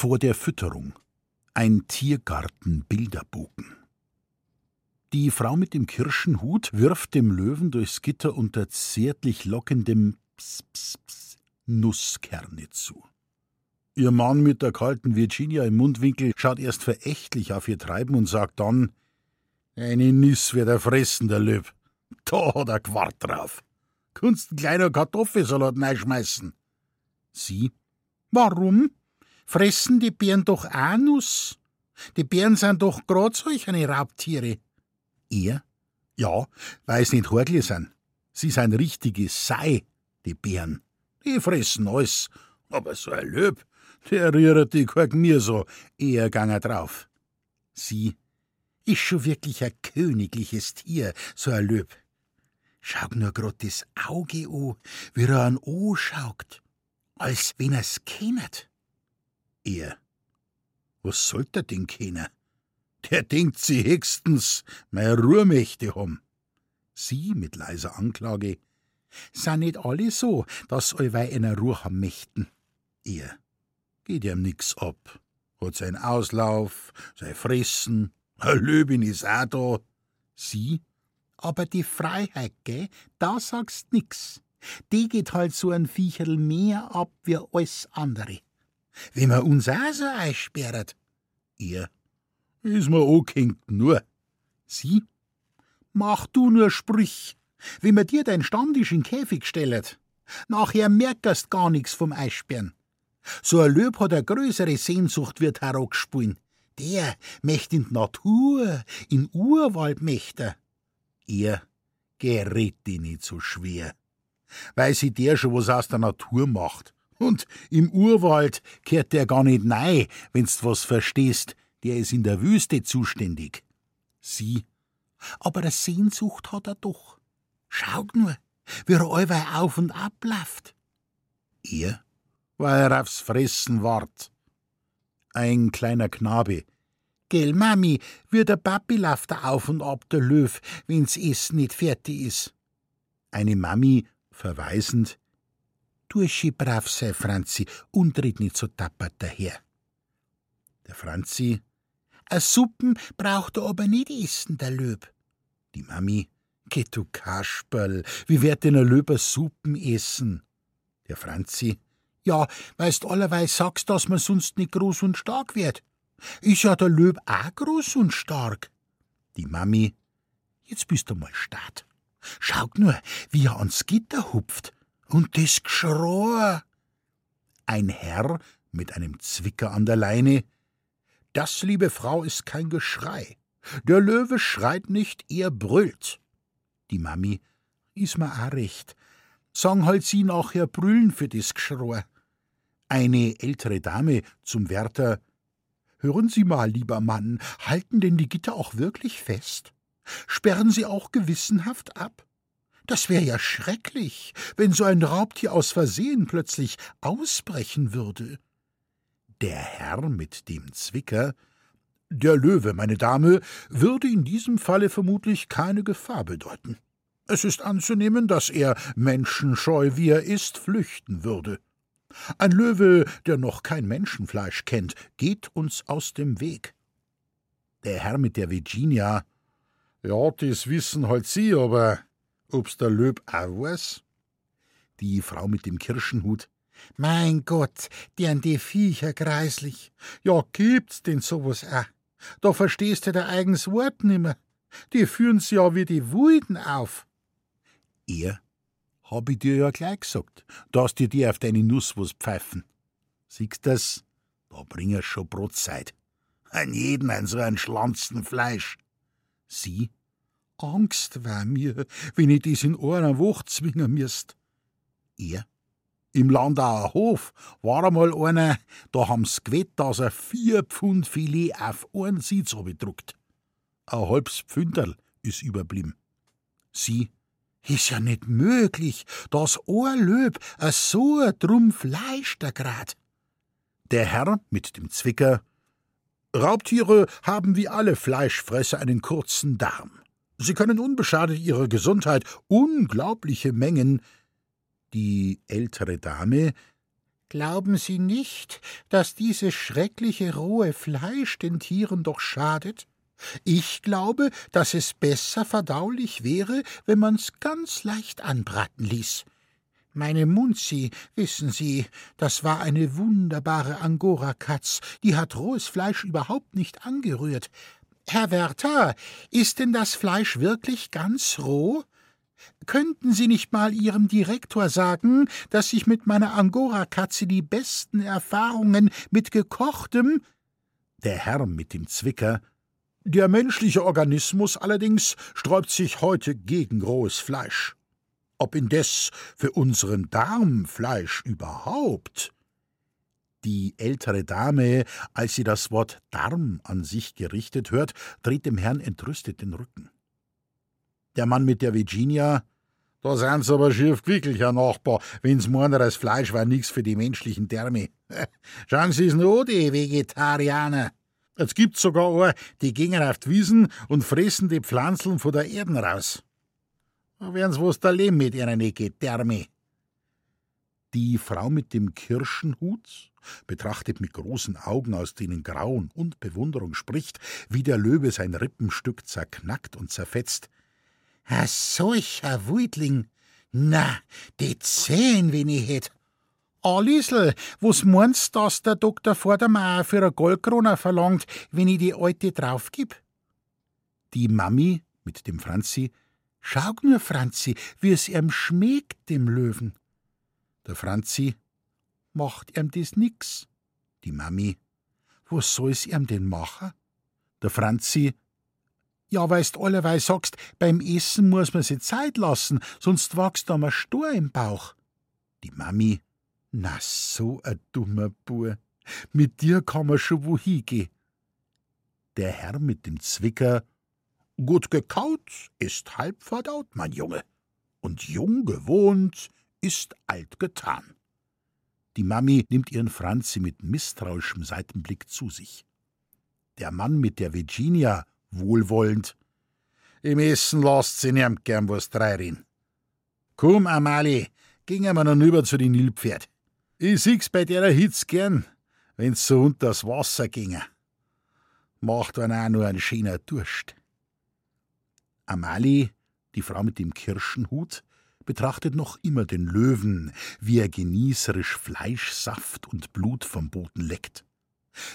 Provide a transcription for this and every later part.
Vor der Fütterung. Ein Tiergarten-Bilderbogen. Die Frau mit dem Kirschenhut wirft dem Löwen durchs Gitter unter zärtlich lockendem Ps, Ps, Ps Nusskerne zu. Ihr Mann mit der kalten Virginia im Mundwinkel schaut erst verächtlich auf ihr Treiben und sagt dann: Eine Niss wird er fressen, der Löw. Da hat er Quart drauf. Kunst ein kleiner Kartoffelsalat schmeißen. Sie: Warum? Fressen die Bären doch auch Nuss? Die Bären sind doch grad solch eine Raubtiere. Er? Ja, weil sie nicht Horgli sind. Sie sind richtige Sei, die Bären. Die fressen alles. Aber so ein Löb, der rührt die kein mir so, eher ganger drauf. Sie ist schon wirklich ein königliches Tier, so ein Löb. Schau nur grad das Auge an, wie er an anschaut, als wenn er's kennt. Er. Was sollt er denn kennen? Der denkt sie höchstens, meine Ruhrmächte haben. Sie mit leiser Anklage. Sind nicht alle so, dass allweil einer Ruhe haben möchten. Er. Geht ihm nix ab. Hat sein Auslauf, sein Fressen, ein Löbin is auch da. Sie. Aber die Freiheit, gell, da sagst nix. Die geht halt so ein Viecherl mehr ab wie alles andere. Wenn man uns auch so einsperrt. Er. Is mir angehängt nur. Sie? Mach du nur Sprüch. Wenn man dir dein Stammtisch in Käfig stellt, nachher merkerst gar nix vom Eissperren. So ein Löb hat eine größere Sehnsucht Tarok spielen. Der möcht in die Natur, in Urwald möchte. Er gerät die nicht so schwer. Weil sie der schon was aus der Natur macht. Und im Urwald kehrt der gar nicht nei, wenn's was verstehst, der ist in der Wüste zuständig. Sie. Aber eine Sehnsucht hat er doch. Schaut nur, wie er allweil auf und ab läuft. Er, weil er aufs Fressen wart. Ein kleiner Knabe. Gell, Mami, wie der Papi läuft er auf und ab der Löw, wenn's Essen nicht fertig is. Eine Mami, verweisend. Du schi brav sei, Franzi, und red nicht so tappert daher. Der Franzi, a Suppen braucht er aber nicht essen, der Löb. Die Mami, geh du Kasperl, wie werd denn a Löb a Suppen essen? Der Franzi, ja, weilst allerweil sagst, dass man sonst nicht groß und stark wird. Ist ja der Löb auch groß und stark. Die Mami, jetzt bist du mal statt. Schau nur, wie er ans Gitter hupft. Und das Geschrei. Ein Herr mit einem Zwicker an der Leine. Das, liebe Frau, ist kein Geschrei. Der Löwe schreit nicht, er brüllt. Die Mami, is mir auch recht. Sagen halt sie nachher brüllen für das Geschrei. Eine ältere Dame zum Wärter. Hören Sie mal, lieber Mann, halten denn die Gitter auch wirklich fest? Sperren Sie auch gewissenhaft ab? Das wäre ja schrecklich, wenn so ein Raubtier aus Versehen plötzlich ausbrechen würde. Der Herr mit dem Zwicker Der Löwe, meine Dame, würde in diesem Falle vermutlich keine Gefahr bedeuten. Es ist anzunehmen, dass er, menschenscheu wie er ist, flüchten würde. Ein Löwe, der noch kein Menschenfleisch kennt, geht uns aus dem Weg. Der Herr mit der Virginia Ja, das wissen halt Sie, aber ob's der Löb auch weiß? Die Frau mit dem Kirschenhut. Mein Gott, deren die Viecher greislich. Ja, gibt's denn sowas auch? Da verstehst du der eigens Wort nimmer. Die führen's ja wie die Wulden auf. Er, hab ich dir ja gleich gesagt, dass dir die auf deine Nuss was pfeifen. Siehst das? Da bringst schon Brotzeit. An jeden ein so ein Schlanzen Fleisch. Sie, Angst war mir, wenn ich das in einer Woche zwingen müsst. Er? Im Landauer Hof war einmal einer, da haben's gewett, dass er vier Pfund Filet auf einen Sitz bedruckt. Ein halbs Pfünderl ist überblieben. Sie, ist ja nicht möglich, dass ein Löb a so a drum Fleisch da grad. Der Herr mit dem Zwicker Raubtiere haben wie alle Fleischfresser einen kurzen Darm. Sie können unbeschadet ihrer Gesundheit unglaubliche Mengen. Die ältere Dame, Glauben Sie nicht, dass dieses schreckliche rohe Fleisch den Tieren doch schadet? Ich glaube, dass es besser verdaulich wäre, wenn man's ganz leicht anbraten ließ. Meine Munzi, wissen Sie, das war eine wunderbare Angora-Katz, die hat rohes Fleisch überhaupt nicht angerührt. Herr Wärter, ist denn das Fleisch wirklich ganz roh? Könnten Sie nicht mal Ihrem Direktor sagen, dass ich mit meiner Angora-Katze die besten Erfahrungen mit gekochtem. Der Herr mit dem Zwicker. Der menschliche Organismus allerdings sträubt sich heute gegen rohes Fleisch. Ob indes für unseren Darm Fleisch überhaupt? Die ältere Dame, als sie das Wort Darm an sich gerichtet hört, dreht dem Herrn entrüstet den Rücken. Der Mann mit der Virginia, da sind sie aber schief gewickelt, Herr Nachbar, wenn's das Fleisch war nix für die menschlichen Därme. Schauen Sie's nur, die Vegetarier. Jetzt gibt's sogar auch, die gingen auf die Wiesen und fressen die Pflanzeln von der Erden raus. Da werden's was da leben mit ihren Gedärme. Die Frau mit dem Kirschenhut betrachtet mit großen Augen, aus denen Grauen und Bewunderung spricht, wie der Löwe sein Rippenstück zerknackt und zerfetzt. A solcher Wütling! Na, die Zehen, wenn ich hätt. Alisel, was meinst, dass der Doktor Vordermeier für a Goldkrone verlangt, wenn ich die alte draufgib? Die Mami mit dem Franzi, schau nur, Franzi, wie es ihm schmeckt, dem Löwen. Der Franzi, macht ihm das nix. Die Mami, was soll's ihm denn machen? Der Franzi, ja, weißt allerweil sagst, beim Essen muss man sich Zeit lassen, sonst wächst da mal Stor im Bauch. Die Mami, na so a dummer Bur, mit dir kann man schon wo hingehen. Der Herr mit dem Zwicker, gut gekaut ist halb verdaut, mein Junge, und jung gewohnt ist alt getan. Die Mami nimmt ihren Franzi mit misstrauischem Seitenblick zu sich. Der Mann mit der Virginia wohlwollend. Im Essen lasst sie niemand gern was dreirin. Komm, Amali, gingen wir noch über zu den Nilpferd. Ich sieg's bei der Hitz gern, wenn's so unters Wasser ginge. Macht dann auch nur ein schöner Durst. Amali, die Frau mit dem Kirschenhut, betrachtet noch immer den Löwen, wie er genießerisch Fleischsaft und Blut vom Boden leckt.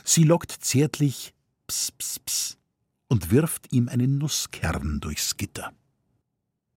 Sie lockt zärtlich Ps, ps, ps und wirft ihm einen Nusskern durchs Gitter.